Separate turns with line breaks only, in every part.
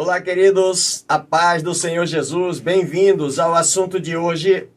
Olá, queridos, a paz do Senhor Jesus, bem-vindos ao assunto de hoje: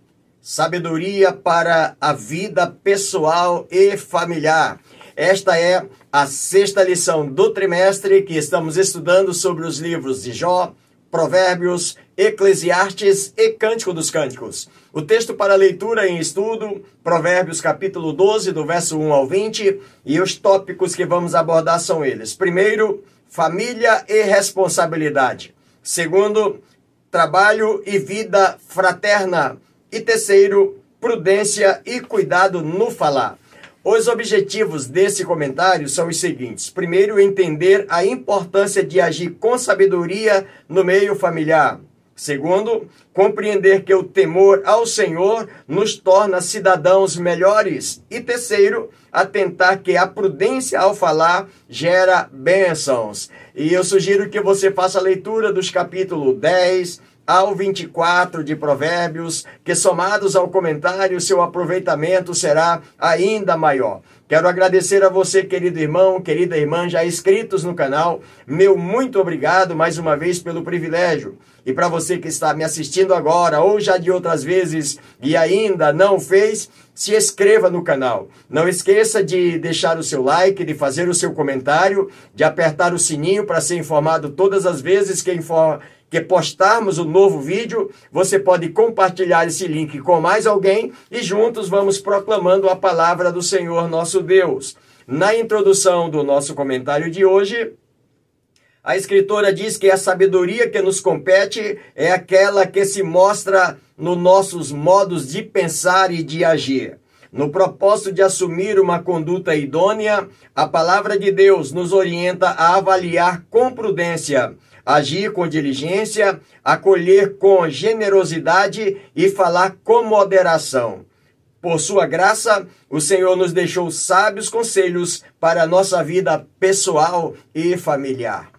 sabedoria para a vida pessoal e familiar. Esta é a sexta lição do trimestre que estamos estudando sobre os livros de Jó, Provérbios, Eclesiastes e Cântico dos Cânticos. O texto para leitura em estudo, Provérbios capítulo 12, do verso 1 ao 20, e os tópicos que vamos abordar são eles. Primeiro, família e responsabilidade. Segundo, trabalho e vida fraterna. E terceiro, prudência e cuidado no falar. Os objetivos desse comentário são os seguintes: primeiro, entender a importância de agir com sabedoria no meio familiar. Segundo, compreender que o temor ao Senhor nos torna cidadãos melhores. E terceiro, atentar que a prudência ao falar gera bênçãos. E eu sugiro que você faça a leitura dos capítulos 10 ao 24 de Provérbios, que somados ao comentário, seu aproveitamento será ainda maior. Quero agradecer a você, querido irmão, querida irmã, já inscritos no canal. Meu muito obrigado mais uma vez pelo privilégio. E para você que está me assistindo agora ou já de outras vezes e ainda não fez, se inscreva no canal. Não esqueça de deixar o seu like, de fazer o seu comentário, de apertar o sininho para ser informado todas as vezes que informa que postarmos o um novo vídeo, você pode compartilhar esse link com mais alguém e juntos vamos proclamando a palavra do Senhor nosso Deus. Na introdução do nosso comentário de hoje, a escritora diz que a sabedoria que nos compete é aquela que se mostra nos nossos modos de pensar e de agir. No propósito de assumir uma conduta idônea, a palavra de Deus nos orienta a avaliar com prudência agir com diligência, acolher com generosidade e falar com moderação. Por sua graça, o Senhor nos deixou sábios conselhos para a nossa vida pessoal e familiar.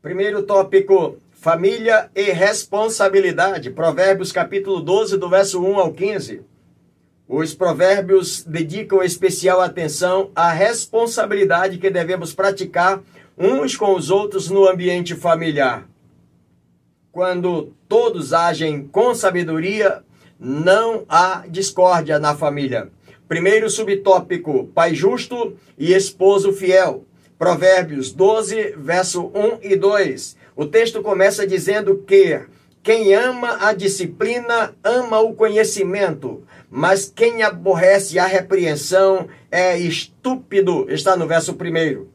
Primeiro tópico: família e responsabilidade. Provérbios capítulo 12, do verso 1 ao 15. Os provérbios dedicam especial atenção à responsabilidade que devemos praticar uns com os outros no ambiente familiar. Quando todos agem com sabedoria, não há discórdia na família. Primeiro subtópico: pai justo e esposo fiel. Provérbios 12, verso 1 e 2. O texto começa dizendo que quem ama a disciplina ama o conhecimento, mas quem aborrece a repreensão é estúpido. Está no verso 1.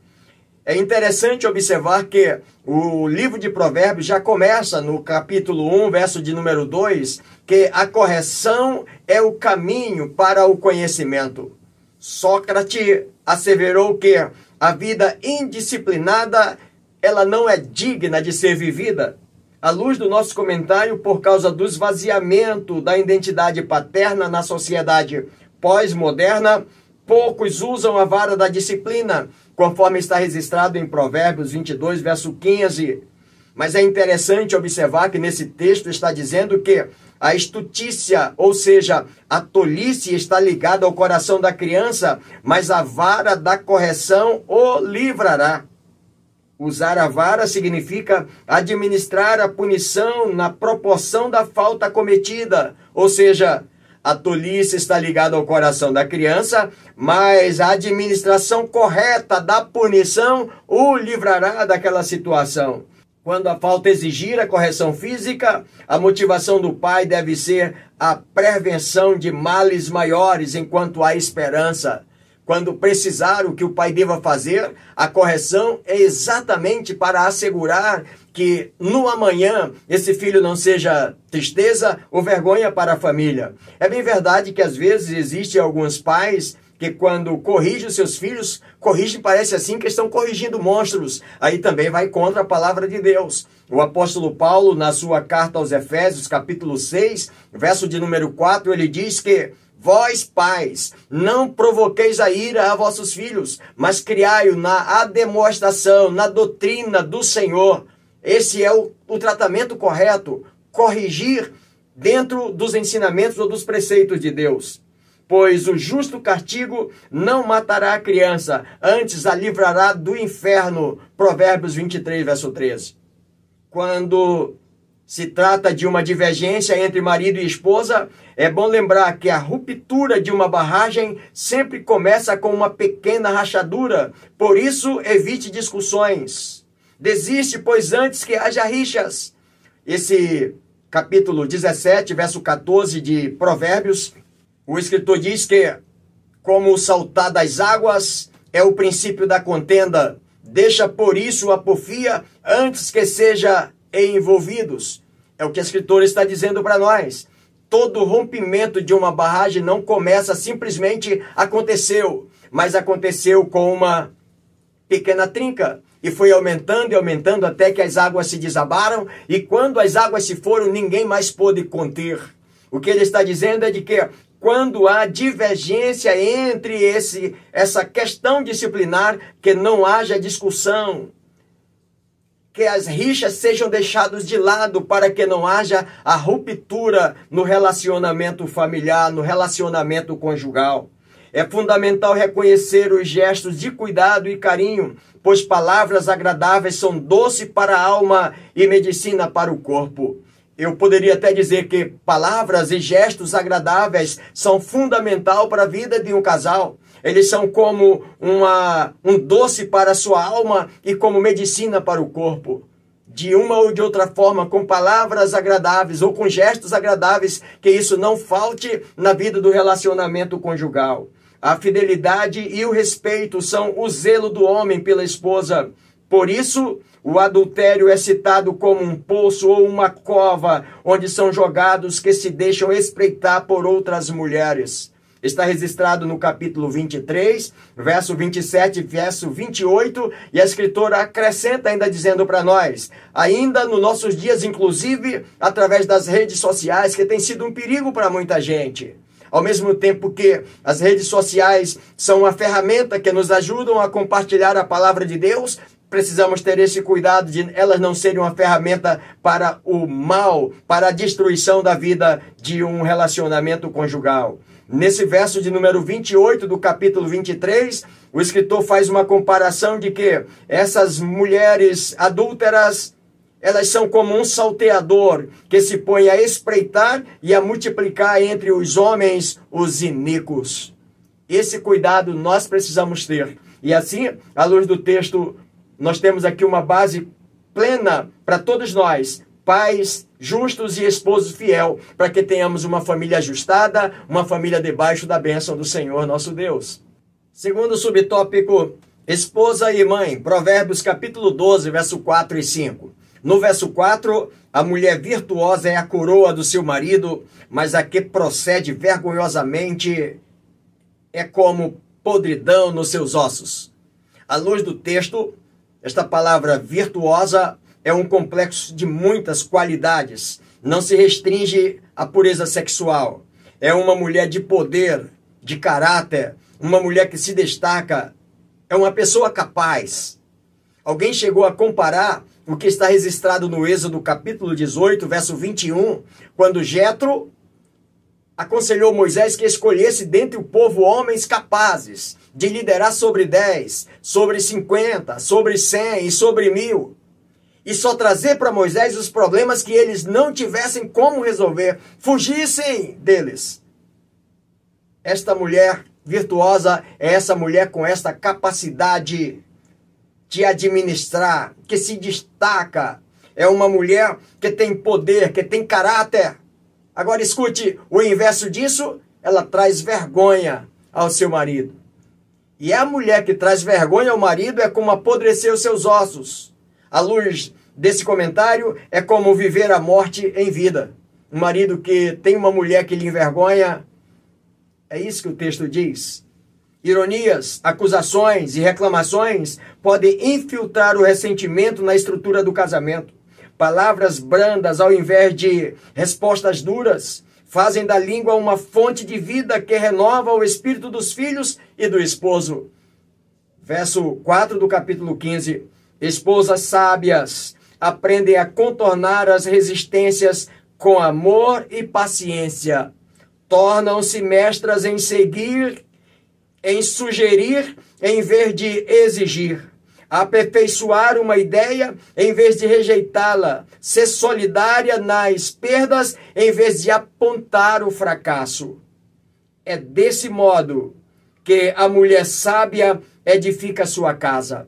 É interessante observar que o livro de Provérbios já começa no capítulo 1, verso de número 2, que a correção é o caminho para o conhecimento. Sócrates asseverou que a vida indisciplinada ela não é digna de ser vivida. À luz do nosso comentário, por causa do esvaziamento da identidade paterna na sociedade pós-moderna, poucos usam a vara da disciplina conforme está registrado em Provérbios 22, verso 15. Mas é interessante observar que nesse texto está dizendo que a estutícia, ou seja, a tolice está ligada ao coração da criança, mas a vara da correção o livrará. Usar a vara significa administrar a punição na proporção da falta cometida, ou seja, a tolice está ligada ao coração da criança, mas a administração correta da punição o livrará daquela situação. Quando a falta exigir a correção física, a motivação do pai deve ser a prevenção de males maiores enquanto há esperança. Quando precisar o que o pai deva fazer, a correção é exatamente para assegurar que no amanhã esse filho não seja tristeza ou vergonha para a família. É bem verdade que às vezes existem alguns pais que quando corrigem seus filhos, corrigem, parece assim que estão corrigindo monstros. Aí também vai contra a palavra de Deus. O apóstolo Paulo, na sua carta aos Efésios, capítulo 6, verso de número 4, ele diz que Vós, pais, não provoqueis a ira a vossos filhos, mas criai-o na demonstração, na doutrina do Senhor. Esse é o, o tratamento correto. Corrigir dentro dos ensinamentos ou dos preceitos de Deus. Pois o justo castigo não matará a criança, antes a livrará do inferno. Provérbios 23, verso 13. quando se trata de uma divergência entre marido e esposa, é bom lembrar que a ruptura de uma barragem sempre começa com uma pequena rachadura. Por isso, evite discussões. Desiste, pois antes que haja rixas. Esse capítulo 17, verso 14 de Provérbios, o escritor diz que, como saltar das águas é o princípio da contenda, deixa por isso a porfia antes que seja envolvidos. É o que a escritora está dizendo para nós. Todo rompimento de uma barragem não começa simplesmente aconteceu, mas aconteceu com uma pequena trinca e foi aumentando e aumentando até que as águas se desabaram e quando as águas se foram, ninguém mais pôde conter. O que ele está dizendo é de que quando há divergência entre esse essa questão disciplinar, que não haja discussão, que as rixas sejam deixadas de lado para que não haja a ruptura no relacionamento familiar, no relacionamento conjugal. É fundamental reconhecer os gestos de cuidado e carinho, pois palavras agradáveis são doce para a alma e medicina para o corpo. Eu poderia até dizer que palavras e gestos agradáveis são fundamental para a vida de um casal. Eles são como uma, um doce para a sua alma e como medicina para o corpo. De uma ou de outra forma, com palavras agradáveis ou com gestos agradáveis, que isso não falte na vida do relacionamento conjugal. A fidelidade e o respeito são o zelo do homem pela esposa. Por isso, o adultério é citado como um poço ou uma cova onde são jogados que se deixam espreitar por outras mulheres. Está registrado no capítulo 23, verso 27, verso 28, e a escritora acrescenta ainda dizendo para nós, ainda nos nossos dias, inclusive através das redes sociais, que tem sido um perigo para muita gente. Ao mesmo tempo que as redes sociais são uma ferramenta que nos ajudam a compartilhar a palavra de Deus, precisamos ter esse cuidado de elas não serem uma ferramenta para o mal, para a destruição da vida de um relacionamento conjugal. Nesse verso de número 28 do capítulo 23, o escritor faz uma comparação de que essas mulheres adúlteras elas são como um salteador que se põe a espreitar e a multiplicar entre os homens os iníquos. Esse cuidado nós precisamos ter. E assim, à luz do texto, nós temos aqui uma base plena para todos nós, pais justos e esposos fiel, para que tenhamos uma família ajustada, uma família debaixo da bênção do Senhor nosso Deus. Segundo subtópico, esposa e mãe, Provérbios capítulo 12, verso 4 e 5. No verso 4, a mulher virtuosa é a coroa do seu marido, mas a que procede vergonhosamente é como podridão nos seus ossos. À luz do texto, esta palavra virtuosa é um complexo de muitas qualidades. Não se restringe à pureza sexual. É uma mulher de poder, de caráter, uma mulher que se destaca. É uma pessoa capaz. Alguém chegou a comparar o que está registrado no Êxodo capítulo 18, verso 21, quando Jetro aconselhou Moisés que escolhesse dentre o povo homens capazes de liderar sobre 10, sobre 50, sobre 100 e sobre mil. E só trazer para Moisés os problemas que eles não tivessem como resolver, fugissem deles. Esta mulher virtuosa é essa mulher com esta capacidade de administrar, que se destaca. É uma mulher que tem poder, que tem caráter. Agora escute, o inverso disso, ela traz vergonha ao seu marido. E a mulher que traz vergonha ao marido é como apodrecer os seus ossos. A luz desse comentário é como viver a morte em vida. Um marido que tem uma mulher que lhe envergonha, é isso que o texto diz. Ironias, acusações e reclamações podem infiltrar o ressentimento na estrutura do casamento. Palavras brandas ao invés de respostas duras fazem da língua uma fonte de vida que renova o espírito dos filhos e do esposo. Verso 4 do capítulo 15. Esposas sábias aprendem a contornar as resistências com amor e paciência. Tornam-se mestras em seguir em sugerir em vez de exigir. aperfeiçoar uma ideia em vez de rejeitá-la, ser solidária nas perdas em vez de apontar o fracasso. É desse modo que a mulher sábia edifica sua casa.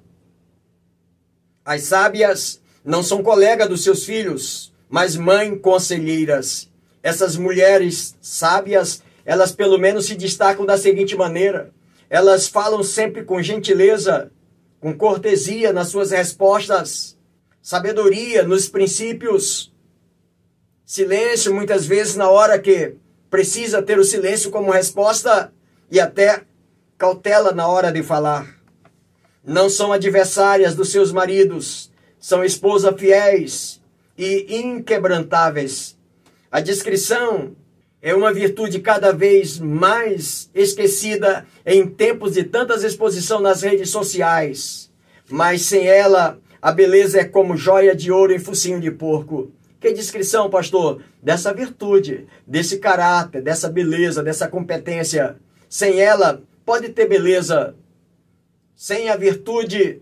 As sábias não são colegas dos seus filhos, mas mãe conselheiras. Essas mulheres sábias, elas pelo menos se destacam da seguinte maneira: elas falam sempre com gentileza, com cortesia nas suas respostas, sabedoria nos princípios, silêncio muitas vezes na hora que precisa ter o silêncio como resposta e até cautela na hora de falar. Não são adversárias dos seus maridos, são esposas fiéis e inquebrantáveis. A discrição é uma virtude cada vez mais esquecida em tempos de tantas exposição nas redes sociais. Mas sem ela, a beleza é como joia de ouro em focinho de porco. Que descrição, pastor, dessa virtude, desse caráter, dessa beleza, dessa competência. Sem ela, pode ter beleza. Sem a virtude,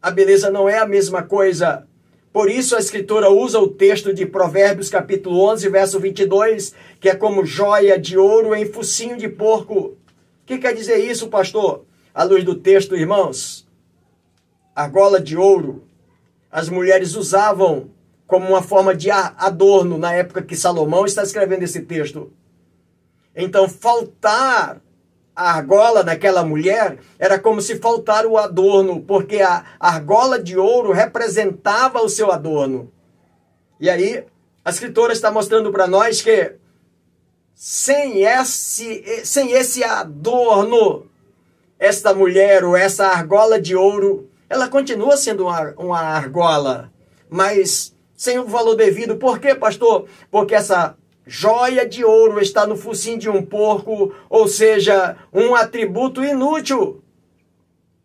a beleza não é a mesma coisa. Por isso a escritura usa o texto de Provérbios capítulo 11, verso 22, que é como joia de ouro em focinho de porco. O que quer dizer isso, pastor? À luz do texto, irmãos, argola de ouro as mulheres usavam como uma forma de adorno na época que Salomão está escrevendo esse texto. Então, faltar a argola daquela mulher era como se faltar o adorno, porque a argola de ouro representava o seu adorno. E aí, a escritora está mostrando para nós que sem esse, sem esse adorno, esta mulher ou essa argola de ouro, ela continua sendo uma, uma argola, mas sem o valor devido. Por quê, pastor? Porque essa Joia de ouro está no focinho de um porco, ou seja, um atributo inútil.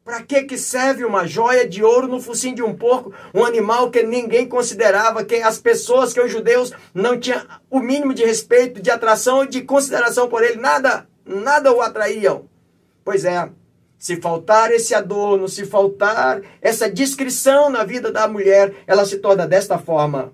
Para que, que serve uma joia de ouro no focinho de um porco? Um animal que ninguém considerava, que as pessoas, que os judeus não tinham o mínimo de respeito, de atração e de consideração por ele. Nada, nada o atraíam. Pois é, se faltar esse adorno, se faltar essa descrição na vida da mulher, ela se torna desta forma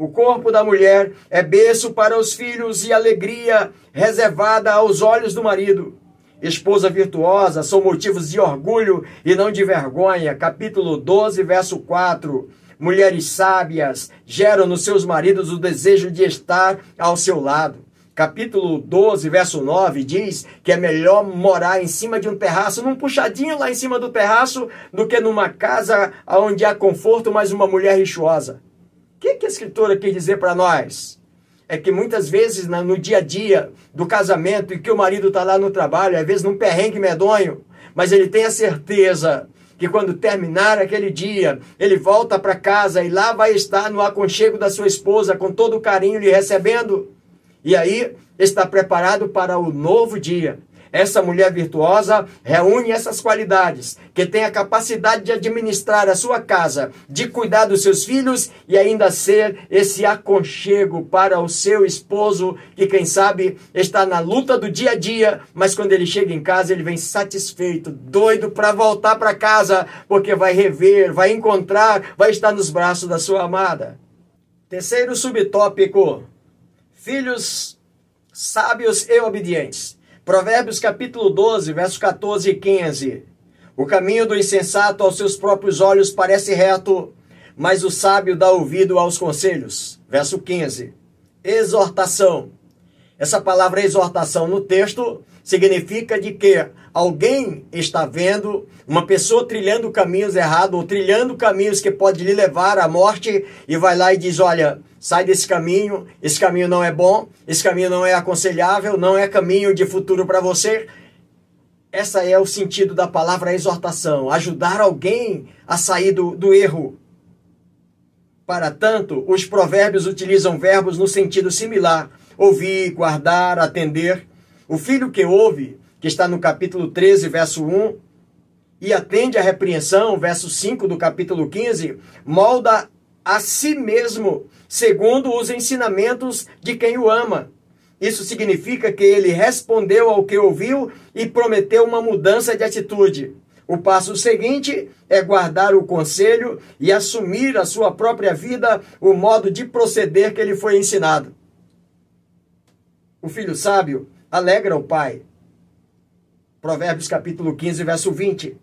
o corpo da mulher é berço para os filhos e alegria reservada aos olhos do marido. Esposa virtuosa são motivos de orgulho e não de vergonha. Capítulo 12, verso 4. Mulheres sábias geram nos seus maridos o desejo de estar ao seu lado. Capítulo 12, verso 9 diz que é melhor morar em cima de um terraço, num puxadinho lá em cima do terraço, do que numa casa onde há conforto, mas uma mulher rixosa que, que a escritora quer dizer para nós? É que muitas vezes no dia a dia do casamento, e que o marido está lá no trabalho, às vezes num perrengue medonho, mas ele tem a certeza que quando terminar aquele dia, ele volta para casa e lá vai estar no aconchego da sua esposa, com todo o carinho lhe recebendo. E aí está preparado para o novo dia. Essa mulher virtuosa reúne essas qualidades, que tem a capacidade de administrar a sua casa, de cuidar dos seus filhos e ainda ser esse aconchego para o seu esposo, que quem sabe está na luta do dia a dia, mas quando ele chega em casa, ele vem satisfeito, doido para voltar para casa, porque vai rever, vai encontrar, vai estar nos braços da sua amada. Terceiro subtópico: filhos sábios e obedientes. Provérbios capítulo 12, versos 14 e 15. O caminho do insensato aos seus próprios olhos parece reto, mas o sábio dá ouvido aos conselhos. Verso 15. Exortação. Essa palavra exortação no texto significa de que alguém está vendo uma pessoa trilhando caminhos errados ou trilhando caminhos que pode lhe levar à morte e vai lá e diz: Olha, sai desse caminho, esse caminho não é bom, esse caminho não é aconselhável, não é caminho de futuro para você. Essa é o sentido da palavra exortação, ajudar alguém a sair do, do erro. Para tanto, os provérbios utilizam verbos no sentido similar: ouvir, guardar, atender. O filho que ouve, que está no capítulo 13, verso 1, e atende à repreensão, verso 5 do capítulo 15, molda a si mesmo, segundo os ensinamentos de quem o ama. Isso significa que ele respondeu ao que ouviu e prometeu uma mudança de atitude. O passo seguinte é guardar o conselho e assumir a sua própria vida, o modo de proceder que ele foi ensinado. O filho sábio alegra o pai. Provérbios capítulo 15, verso 20.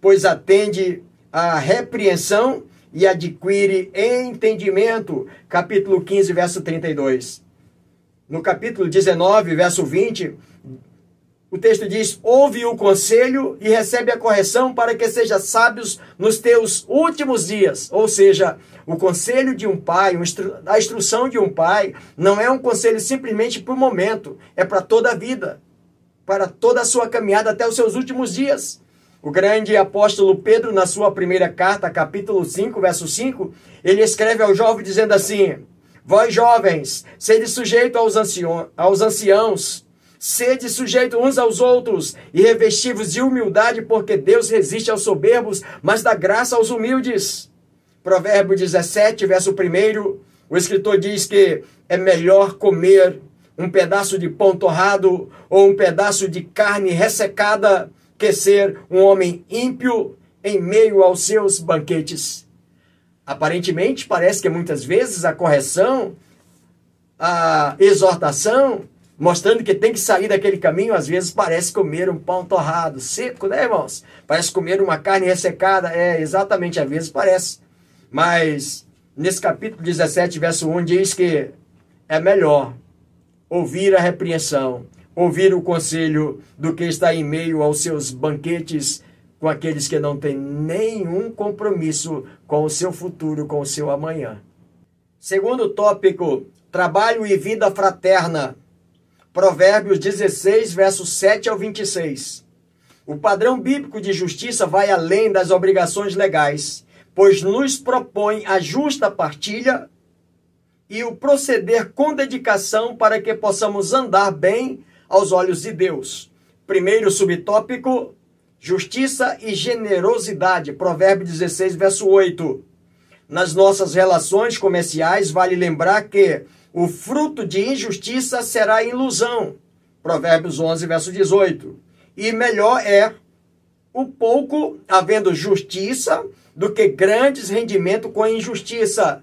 Pois atende à repreensão e adquire entendimento. Capítulo 15, verso 32. No capítulo 19, verso 20, o texto diz: ouve o conselho e recebe a correção para que seja sábios nos teus últimos dias. Ou seja, o conselho de um pai, a instrução de um pai, não é um conselho simplesmente para o momento, é para toda a vida, para toda a sua caminhada até os seus últimos dias. O grande apóstolo Pedro, na sua primeira carta, capítulo 5, verso 5, ele escreve ao jovem dizendo assim: Vós jovens, sede sujeito aos, aos anciãos Sede sujeito uns aos outros e revestivos de humildade, porque Deus resiste aos soberbos, mas dá graça aos humildes. Provérbio 17, verso 1, o escritor diz que é melhor comer um pedaço de pão torrado ou um pedaço de carne ressecada que ser um homem ímpio em meio aos seus banquetes. Aparentemente, parece que muitas vezes a correção, a exortação, mostrando que tem que sair daquele caminho, às vezes parece comer um pão torrado, seco, né, irmãos? Parece comer uma carne ressecada, é exatamente, às vezes parece. Mas nesse capítulo 17, verso 1, diz que é melhor ouvir a repreensão, ouvir o conselho, do que estar em meio aos seus banquetes com aqueles que não têm nenhum compromisso com o seu futuro, com o seu amanhã. Segundo tópico, trabalho e vida fraterna. Provérbios 16, versos 7 ao 26. O padrão bíblico de justiça vai além das obrigações legais, pois nos propõe a justa partilha e o proceder com dedicação para que possamos andar bem aos olhos de Deus. Primeiro subtópico: justiça e generosidade. Provérbio 16, verso 8. Nas nossas relações comerciais, vale lembrar que o fruto de injustiça será ilusão. Provérbios 11, verso 18. E melhor é o pouco havendo justiça do que grandes rendimentos com injustiça.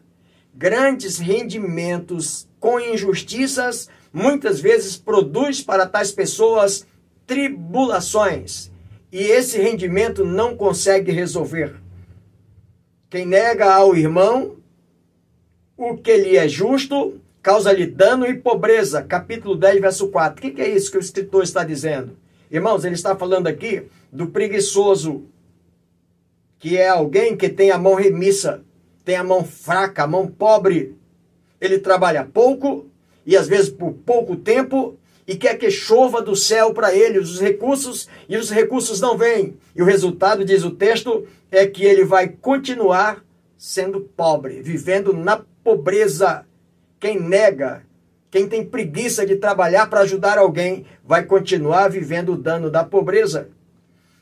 Grandes rendimentos com injustiças muitas vezes produz para tais pessoas tribulações. E esse rendimento não consegue resolver. Quem nega ao irmão o que lhe é justo causa-lhe dano e pobreza. Capítulo 10, verso 4. O que, é isso que o escritor está dizendo? Irmãos, ele está falando aqui do preguiçoso, que é alguém que tem a mão remissa, tem a mão fraca, a mão pobre. Ele trabalha pouco e às vezes por pouco tempo e quer que chova do céu para ele os recursos e os recursos não vêm. E o resultado, diz o texto, é que ele vai continuar sendo pobre, vivendo na pobreza. Quem nega, quem tem preguiça de trabalhar para ajudar alguém, vai continuar vivendo o dano da pobreza.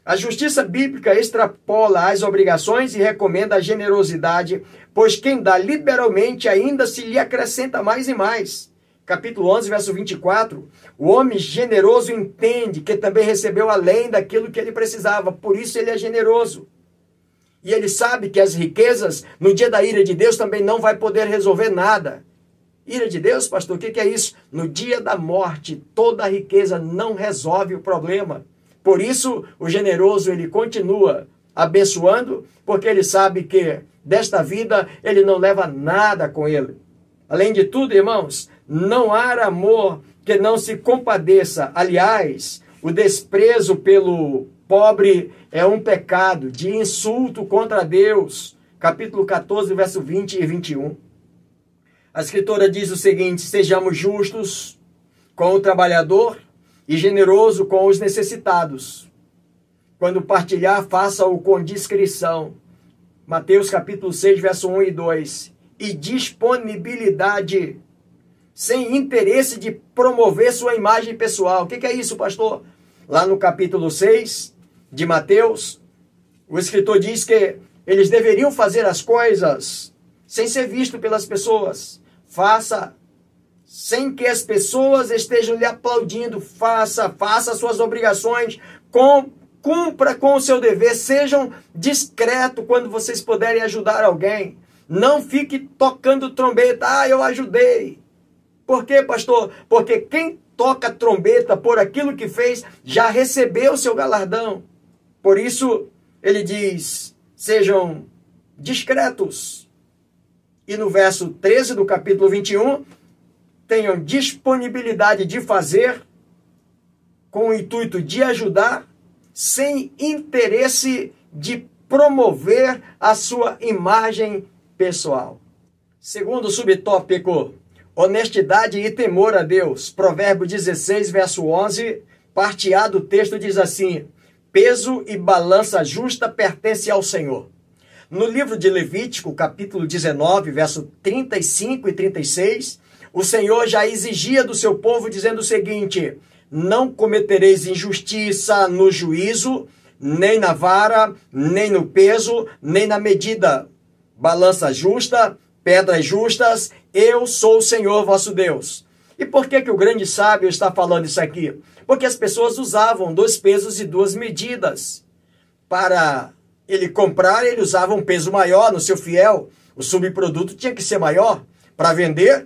A justiça bíblica extrapola as obrigações e recomenda a generosidade, pois quem dá liberalmente ainda se lhe acrescenta mais e mais. Capítulo 11, verso 24. O homem generoso entende que também recebeu além daquilo que ele precisava, por isso ele é generoso. E ele sabe que as riquezas, no dia da ira de Deus, também não vai poder resolver nada. Ira de Deus, pastor, o que, é isso? No dia da morte, toda a riqueza não resolve o problema. Por isso, o generoso ele continua abençoando, porque ele sabe que desta vida ele não leva nada com ele. Além de tudo, irmãos, não há amor que não se compadeça. Aliás, o desprezo pelo pobre é um pecado de insulto contra Deus. Capítulo 14, verso 20 e 21. A escritora diz o seguinte: sejamos justos com o trabalhador e generoso com os necessitados. Quando partilhar, faça-o com discrição. Mateus capítulo 6, verso 1 e 2. E disponibilidade, sem interesse de promover sua imagem pessoal. O que é isso, pastor? Lá no capítulo 6 de Mateus, o escritor diz que eles deveriam fazer as coisas sem ser visto pelas pessoas. Faça sem que as pessoas estejam lhe aplaudindo. Faça, faça suas obrigações com cumpra com o seu dever, sejam discretos quando vocês puderem ajudar alguém. Não fique tocando trombeta, ah, eu ajudei. Por quê, pastor? Porque quem toca trombeta por aquilo que fez já recebeu seu galardão. Por isso, ele diz: sejam discretos. E no verso 13 do capítulo 21, tenham disponibilidade de fazer com o intuito de ajudar sem interesse de promover a sua imagem pessoal. Segundo subtópico, honestidade e temor a Deus. Provérbio 16, verso 11, parte A do texto diz assim: Peso e balança justa pertence ao Senhor. No livro de Levítico, capítulo 19, verso 35 e 36, o Senhor já exigia do seu povo dizendo o seguinte: não cometereis injustiça no juízo, nem na vara, nem no peso, nem na medida. Balança justa, pedras justas, eu sou o Senhor vosso Deus. E por que, que o grande sábio está falando isso aqui? Porque as pessoas usavam dois pesos e duas medidas. Para ele comprar, ele usava um peso maior no seu fiel. O subproduto tinha que ser maior. Para vender,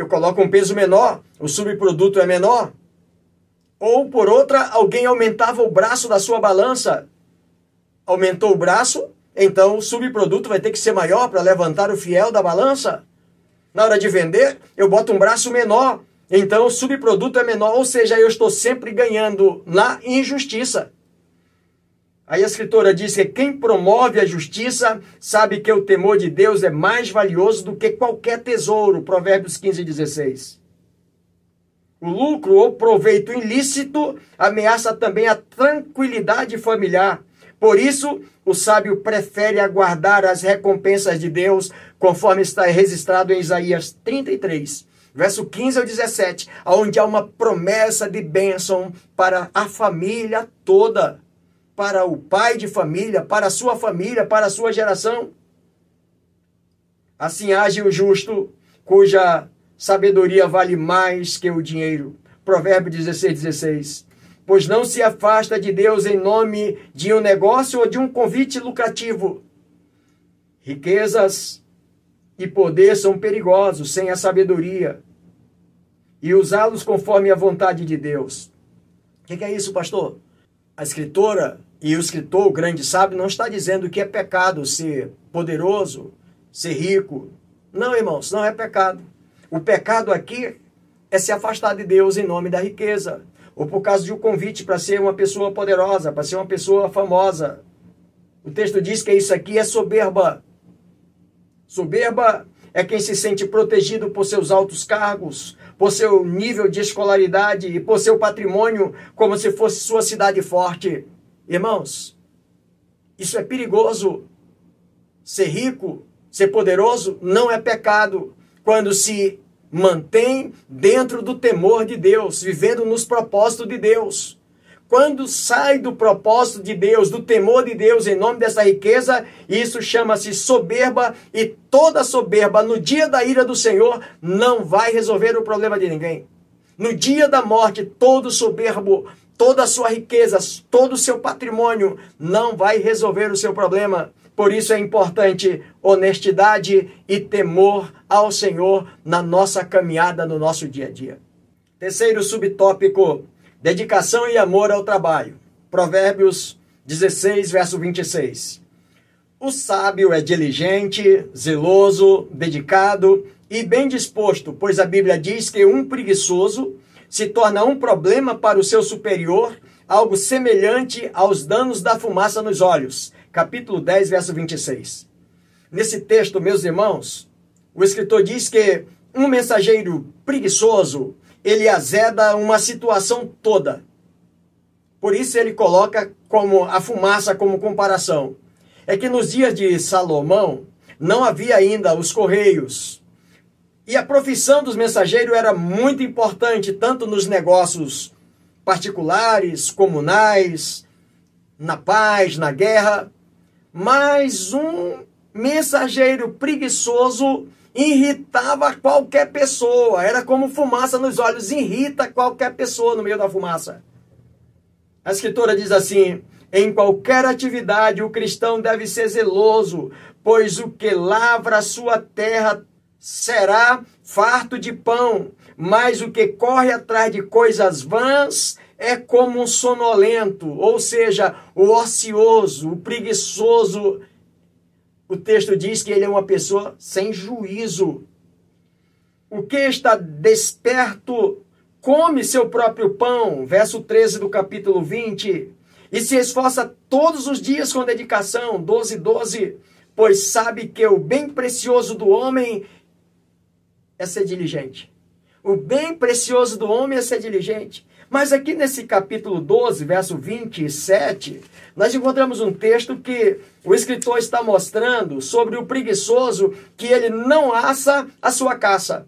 eu coloco um peso menor, o subproduto é menor. Ou por outra, alguém aumentava o braço da sua balança. Aumentou o braço, então o subproduto vai ter que ser maior para levantar o fiel da balança. Na hora de vender, eu boto um braço menor, então o subproduto é menor, ou seja, eu estou sempre ganhando na injustiça. Aí a escritora diz que quem promove a justiça sabe que o temor de Deus é mais valioso do que qualquer tesouro. Provérbios 15, 16. O lucro ou proveito ilícito ameaça também a tranquilidade familiar. Por isso, o sábio prefere aguardar as recompensas de Deus, conforme está registrado em Isaías 33, verso 15 ao 17, onde há uma promessa de bênção para a família toda, para o pai de família, para a sua família, para a sua geração. Assim age o justo, cuja sabedoria vale mais que o dinheiro. Provérbio 16, 16. Pois não se afasta de Deus em nome de um negócio ou de um convite lucrativo. Riquezas e poder são perigosos sem a sabedoria e usá-los conforme a vontade de Deus. O que, que é isso, pastor? A escritora e o escritor, o grande sábio, não está dizendo que é pecado ser poderoso, ser rico. Não, irmãos, não é pecado. O pecado aqui é se afastar de Deus em nome da riqueza, ou por causa de um convite para ser uma pessoa poderosa, para ser uma pessoa famosa. O texto diz que isso aqui é soberba. Soberba é quem se sente protegido por seus altos cargos, por seu nível de escolaridade e por seu patrimônio, como se fosse sua cidade forte. Irmãos, isso é perigoso. Ser rico, ser poderoso, não é pecado quando se mantém dentro do temor de Deus, vivendo nos propósitos de Deus. Quando sai do propósito de Deus, do temor de Deus em nome dessa riqueza, isso chama-se soberba e toda soberba no dia da ira do Senhor não vai resolver o problema de ninguém. No dia da morte, todo soberbo, toda a sua riqueza, todo o seu patrimônio não vai resolver o seu problema. Por isso é importante honestidade e temor ao Senhor na nossa caminhada, no nosso dia a dia. Terceiro subtópico: dedicação e amor ao trabalho. Provérbios 16, verso 26. O sábio é diligente, zeloso, dedicado e bem disposto, pois a Bíblia diz que um preguiçoso se torna um problema para o seu superior, algo semelhante aos danos da fumaça nos olhos capítulo 10, verso 26. Nesse texto, meus irmãos, o escritor diz que um mensageiro preguiçoso, ele azeda uma situação toda. Por isso ele coloca como a fumaça como comparação. É que nos dias de Salomão não havia ainda os correios. E a profissão dos mensageiros era muito importante, tanto nos negócios particulares, comunais, na paz, na guerra, mas um mensageiro preguiçoso irritava qualquer pessoa. Era como fumaça nos olhos, irrita qualquer pessoa no meio da fumaça. A escritora diz assim: Em qualquer atividade, o cristão deve ser zeloso, pois o que lavra a sua terra será farto de pão, mas o que corre atrás de coisas vãs é como um sonolento, ou seja, o ocioso, o preguiçoso. O texto diz que ele é uma pessoa sem juízo. O que está desperto come seu próprio pão, verso 13 do capítulo 20, e se esforça todos os dias com dedicação, 12, 12, pois sabe que o bem precioso do homem é ser diligente. O bem precioso do homem é ser diligente. Mas aqui nesse capítulo 12, verso 27, nós encontramos um texto que o escritor está mostrando sobre o preguiçoso que ele não assa a sua caça.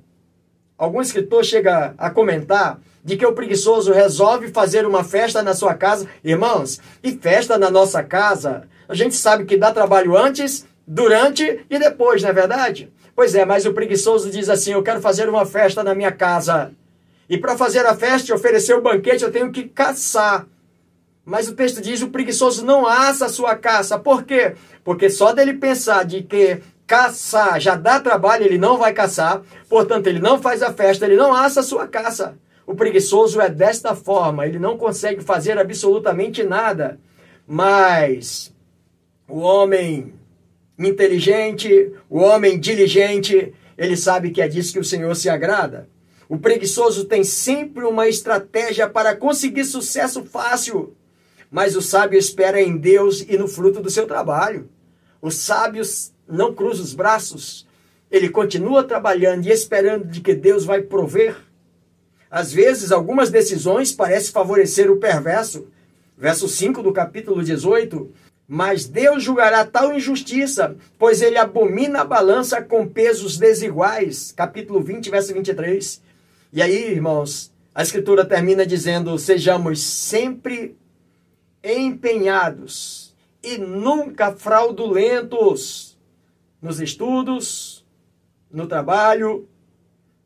Algum escritor chega a comentar de que o preguiçoso resolve fazer uma festa na sua casa. Irmãos, e festa na nossa casa, a gente sabe que dá trabalho antes, durante e depois, não é verdade? Pois é, mas o preguiçoso diz assim: Eu quero fazer uma festa na minha casa. E para fazer a festa e oferecer o banquete, eu tenho que caçar. Mas o texto diz: o preguiçoso não assa a sua caça. Por quê? Porque só dele pensar de que caçar já dá trabalho, ele não vai caçar. Portanto, ele não faz a festa, ele não assa a sua caça. O preguiçoso é desta forma, ele não consegue fazer absolutamente nada. Mas o homem inteligente, o homem diligente, ele sabe que é disso que o Senhor se agrada. O preguiçoso tem sempre uma estratégia para conseguir sucesso fácil, mas o sábio espera em Deus e no fruto do seu trabalho. O sábio não cruza os braços, ele continua trabalhando e esperando de que Deus vai prover. Às vezes, algumas decisões parecem favorecer o perverso. Verso 5 do capítulo 18. Mas Deus julgará tal injustiça, pois ele abomina a balança com pesos desiguais. Capítulo 20, verso 23. E aí, irmãos, a Escritura termina dizendo: sejamos sempre empenhados e nunca fraudulentos nos estudos, no trabalho,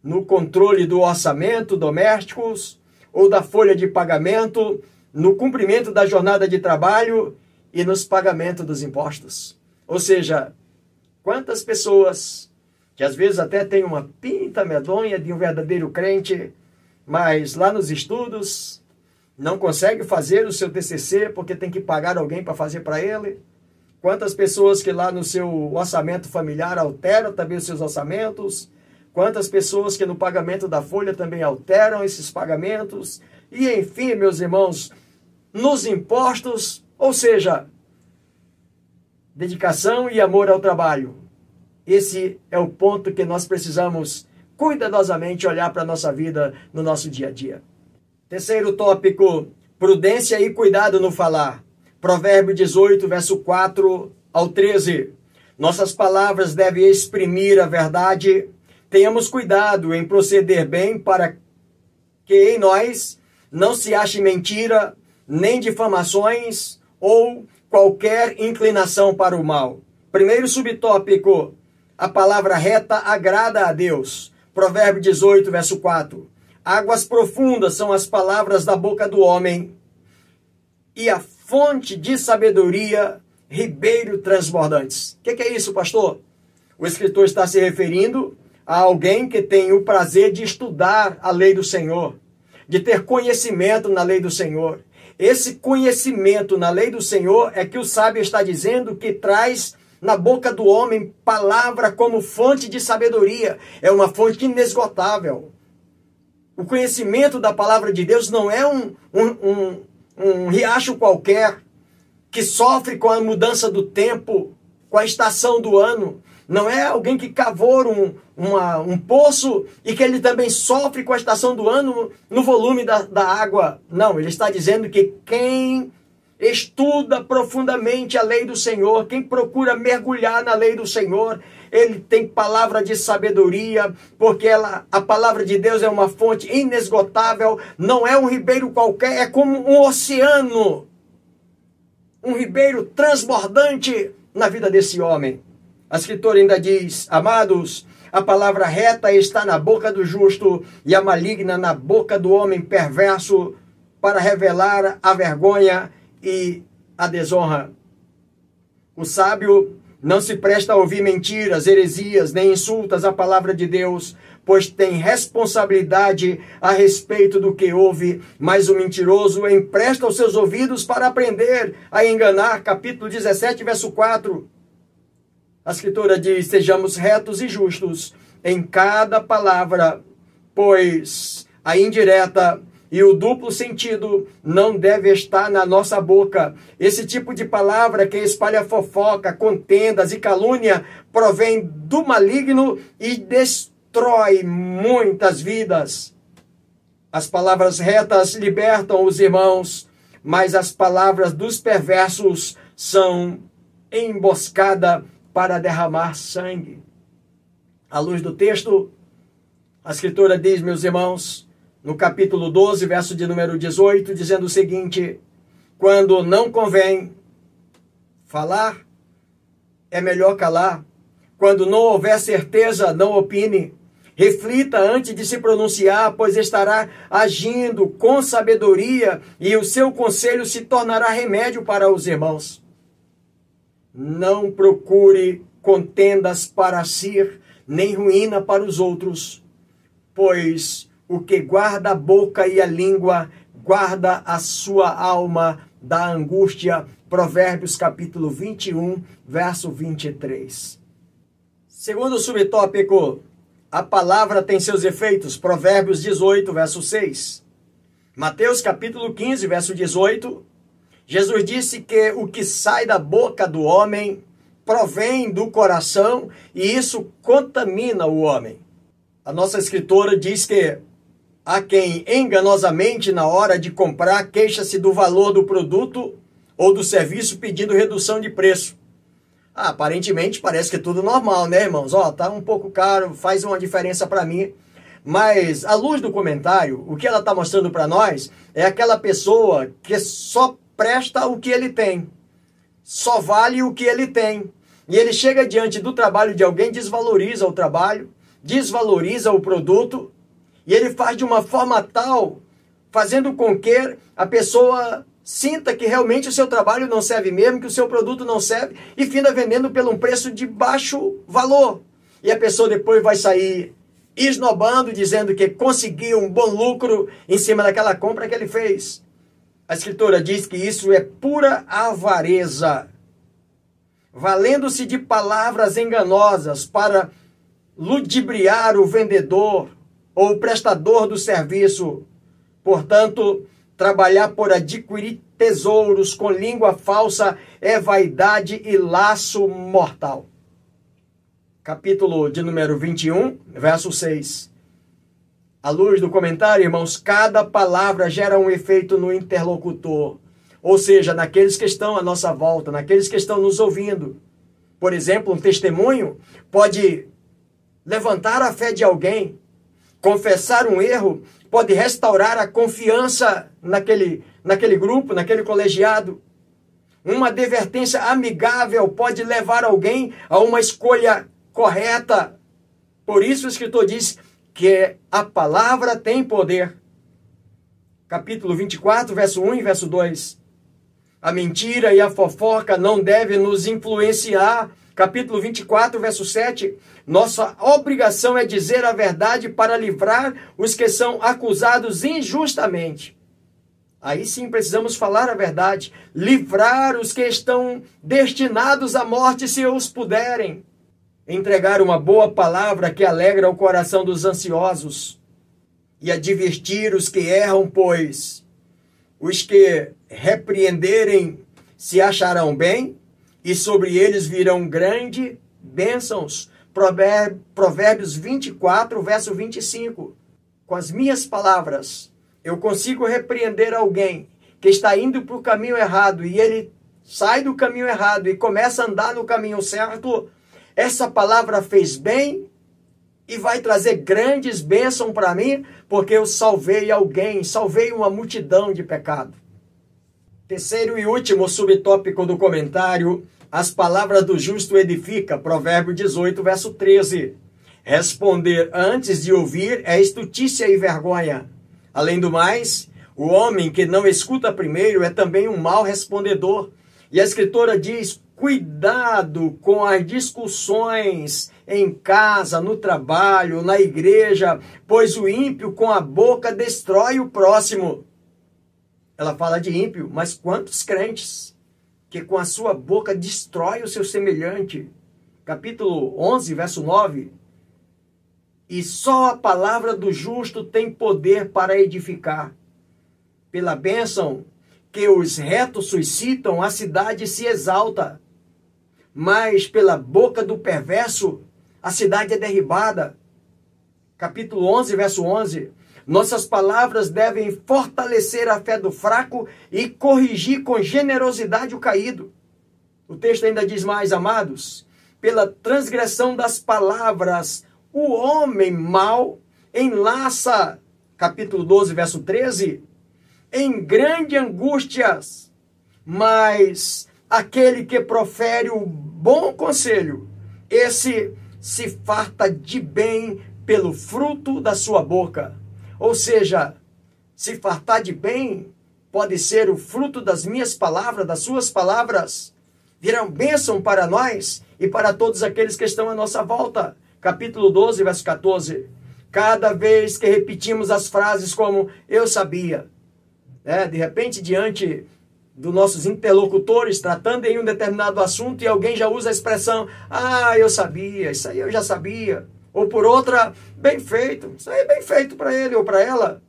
no controle do orçamento domésticos ou da folha de pagamento, no cumprimento da jornada de trabalho e nos pagamentos dos impostos. Ou seja, quantas pessoas que às vezes até tem uma pinta medonha de um verdadeiro crente, mas lá nos estudos não consegue fazer o seu TCC porque tem que pagar alguém para fazer para ele. Quantas pessoas que lá no seu orçamento familiar alteram também os seus orçamentos? Quantas pessoas que no pagamento da folha também alteram esses pagamentos? E enfim, meus irmãos, nos impostos, ou seja, dedicação e amor ao trabalho. Esse é o ponto que nós precisamos cuidadosamente olhar para a nossa vida no nosso dia a dia. Terceiro tópico: prudência e cuidado no falar. Provérbio 18, verso 4 ao 13. Nossas palavras devem exprimir a verdade. Tenhamos cuidado em proceder bem para que em nós não se ache mentira, nem difamações ou qualquer inclinação para o mal. Primeiro subtópico: a palavra reta agrada a Deus. Provérbio 18, verso 4. Águas profundas são as palavras da boca do homem, e a fonte de sabedoria, ribeiro transbordantes. O que, que é isso, pastor? O escritor está se referindo a alguém que tem o prazer de estudar a lei do Senhor, de ter conhecimento na lei do Senhor. Esse conhecimento na lei do Senhor é que o sábio está dizendo que traz na boca do homem palavra como fonte de sabedoria, é uma fonte inesgotável. O conhecimento da palavra de Deus não é um, um, um, um riacho qualquer que sofre com a mudança do tempo, com a estação do ano. Não é alguém que cavou um, uma, um poço e que ele também sofre com a estação do ano no volume da, da água. Não, ele está dizendo que quem estuda profundamente a lei do Senhor, quem procura mergulhar na lei do Senhor, ele tem palavra de sabedoria, porque ela, a palavra de Deus é uma fonte inesgotável, não é um ribeiro qualquer, é como um oceano, um ribeiro transbordante na vida desse homem. A escritora ainda diz: Amados, a palavra reta está na boca do justo e a maligna na boca do homem perverso, para revelar a vergonha e a desonra. O sábio não se presta a ouvir mentiras, heresias, nem insultas à palavra de Deus, pois tem responsabilidade a respeito do que ouve, mas o mentiroso empresta os seus ouvidos para aprender a enganar. Capítulo 17, verso 4. A escritura diz: Sejamos retos e justos em cada palavra, pois a indireta e o duplo sentido não deve estar na nossa boca. Esse tipo de palavra que espalha fofoca, contendas e calúnia provém do maligno e destrói muitas vidas. As palavras retas libertam os irmãos, mas as palavras dos perversos são emboscada para derramar sangue. À luz do texto, a escritura diz, meus irmãos, no capítulo 12, verso de número 18, dizendo o seguinte: Quando não convém falar, é melhor calar. Quando não houver certeza, não opine. Reflita antes de se pronunciar, pois estará agindo com sabedoria e o seu conselho se tornará remédio para os irmãos. Não procure contendas para si, nem ruína para os outros, pois o que guarda a boca e a língua, guarda a sua alma da angústia. Provérbios capítulo 21, verso 23. Segundo subtópico, a palavra tem seus efeitos. Provérbios 18, verso 6. Mateus capítulo 15, verso 18. Jesus disse que o que sai da boca do homem provém do coração e isso contamina o homem. A nossa escritora diz que Há quem enganosamente, na hora de comprar, queixa-se do valor do produto ou do serviço pedindo redução de preço. Ah, aparentemente parece que é tudo normal, né, irmãos? Ó, tá um pouco caro, faz uma diferença para mim. Mas, à luz do comentário, o que ela está mostrando para nós é aquela pessoa que só presta o que ele tem, só vale o que ele tem. E ele chega diante do trabalho de alguém, desvaloriza o trabalho, desvaloriza o produto e ele faz de uma forma tal, fazendo com que a pessoa sinta que realmente o seu trabalho não serve mesmo, que o seu produto não serve, e finda vendendo pelo um preço de baixo valor. E a pessoa depois vai sair esnobando, dizendo que conseguiu um bom lucro em cima daquela compra que ele fez. A escritura diz que isso é pura avareza, valendo-se de palavras enganosas para ludibriar o vendedor, ou o prestador do serviço. Portanto, trabalhar por adquirir tesouros com língua falsa é vaidade e laço mortal. Capítulo de número 21, verso 6. À luz do comentário, irmãos, cada palavra gera um efeito no interlocutor, ou seja, naqueles que estão à nossa volta, naqueles que estão nos ouvindo. Por exemplo, um testemunho pode levantar a fé de alguém, Confessar um erro pode restaurar a confiança naquele, naquele grupo, naquele colegiado. Uma advertência amigável pode levar alguém a uma escolha correta. Por isso o escritor diz que a palavra tem poder. Capítulo 24, verso 1 e verso 2. A mentira e a fofoca não devem nos influenciar capítulo 24, verso 7, nossa obrigação é dizer a verdade para livrar os que são acusados injustamente. Aí sim precisamos falar a verdade, livrar os que estão destinados à morte se os puderem. Entregar uma boa palavra que alegra o coração dos ansiosos e advertir os que erram, pois os que repreenderem se acharão bem e sobre eles virão grandes bênçãos. Provérbios 24, verso 25. Com as minhas palavras, eu consigo repreender alguém que está indo para o caminho errado e ele sai do caminho errado e começa a andar no caminho certo. Essa palavra fez bem e vai trazer grandes bênçãos para mim, porque eu salvei alguém, salvei uma multidão de pecado. Terceiro e último subtópico do comentário as palavras do justo edifica, provérbio 18, verso 13. Responder antes de ouvir é estutícia e vergonha. Além do mais, o homem que não escuta primeiro é também um mau respondedor. E a escritora diz: cuidado com as discussões em casa, no trabalho, na igreja, pois o ímpio com a boca destrói o próximo. Ela fala de ímpio, mas quantos crentes que com a sua boca destrói o seu semelhante? Capítulo 11, verso 9. E só a palavra do justo tem poder para edificar. Pela bênção que os retos suscitam, a cidade se exalta. Mas pela boca do perverso, a cidade é derribada. Capítulo 11, verso 11. Nossas palavras devem fortalecer a fé do fraco e corrigir com generosidade o caído. O texto ainda diz mais, amados, pela transgressão das palavras, o homem mau enlaça, capítulo 12, verso 13, em grande angústia, mas aquele que profere o bom conselho, esse se farta de bem pelo fruto da sua boca. Ou seja, se fartar de bem pode ser o fruto das minhas palavras, das suas palavras. Virão bênção para nós e para todos aqueles que estão à nossa volta. Capítulo 12, verso 14. Cada vez que repetimos as frases como eu sabia, né? de repente, diante dos nossos interlocutores tratando em um determinado assunto e alguém já usa a expressão, ah, eu sabia, isso aí eu já sabia ou por outra, bem feito. Isso aí é bem feito para ele ou para ela.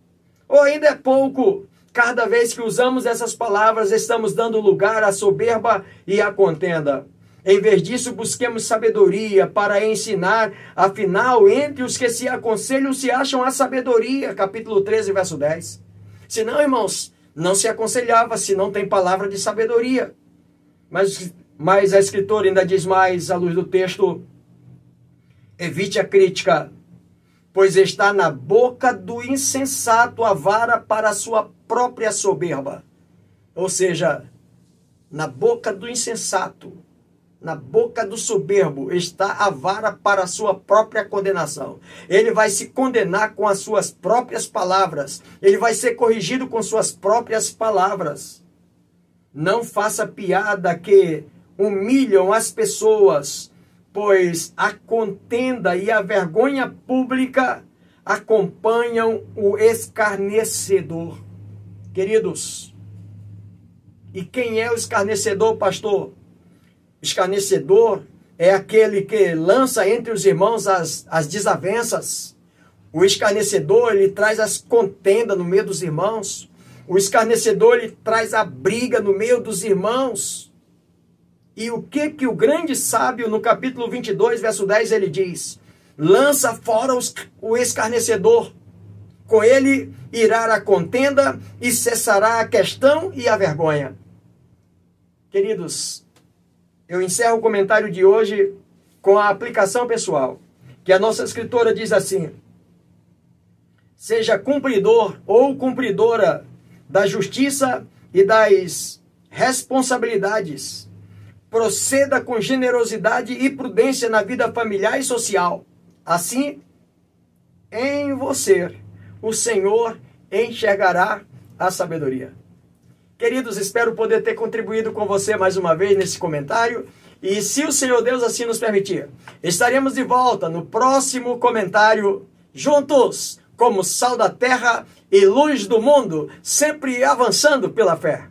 Ou ainda é pouco. Cada vez que usamos essas palavras, estamos dando lugar à soberba e à contenda. Em vez disso, busquemos sabedoria para ensinar. Afinal, entre os que se aconselham se acham a sabedoria. Capítulo 13, verso 10. Se não, irmãos, não se aconselhava se não tem palavra de sabedoria. Mas, mas a escritora ainda diz mais, à luz do texto, Evite a crítica, pois está na boca do insensato a vara para a sua própria soberba. Ou seja, na boca do insensato, na boca do soberbo está a vara para a sua própria condenação. Ele vai se condenar com as suas próprias palavras. Ele vai ser corrigido com suas próprias palavras. Não faça piada que humilham as pessoas pois a contenda e a vergonha pública acompanham o escarnecedor. Queridos, e quem é o escarnecedor, pastor? Escarnecedor é aquele que lança entre os irmãos as, as desavenças. O escarnecedor, ele traz as contendas no meio dos irmãos. O escarnecedor, ele traz a briga no meio dos irmãos. E o que que o grande sábio, no capítulo 22, verso 10, ele diz? Lança fora os, o escarnecedor. Com ele irá a contenda e cessará a questão e a vergonha. Queridos, eu encerro o comentário de hoje com a aplicação pessoal, que a nossa escritora diz assim: Seja cumpridor ou cumpridora da justiça e das responsabilidades proceda com generosidade e prudência na vida familiar e social. Assim, em você, o Senhor enxergará a sabedoria. Queridos, espero poder ter contribuído com você mais uma vez nesse comentário. E se o Senhor Deus assim nos permitir, estaremos de volta no próximo comentário, juntos, como sal da terra e luz do mundo, sempre avançando pela fé.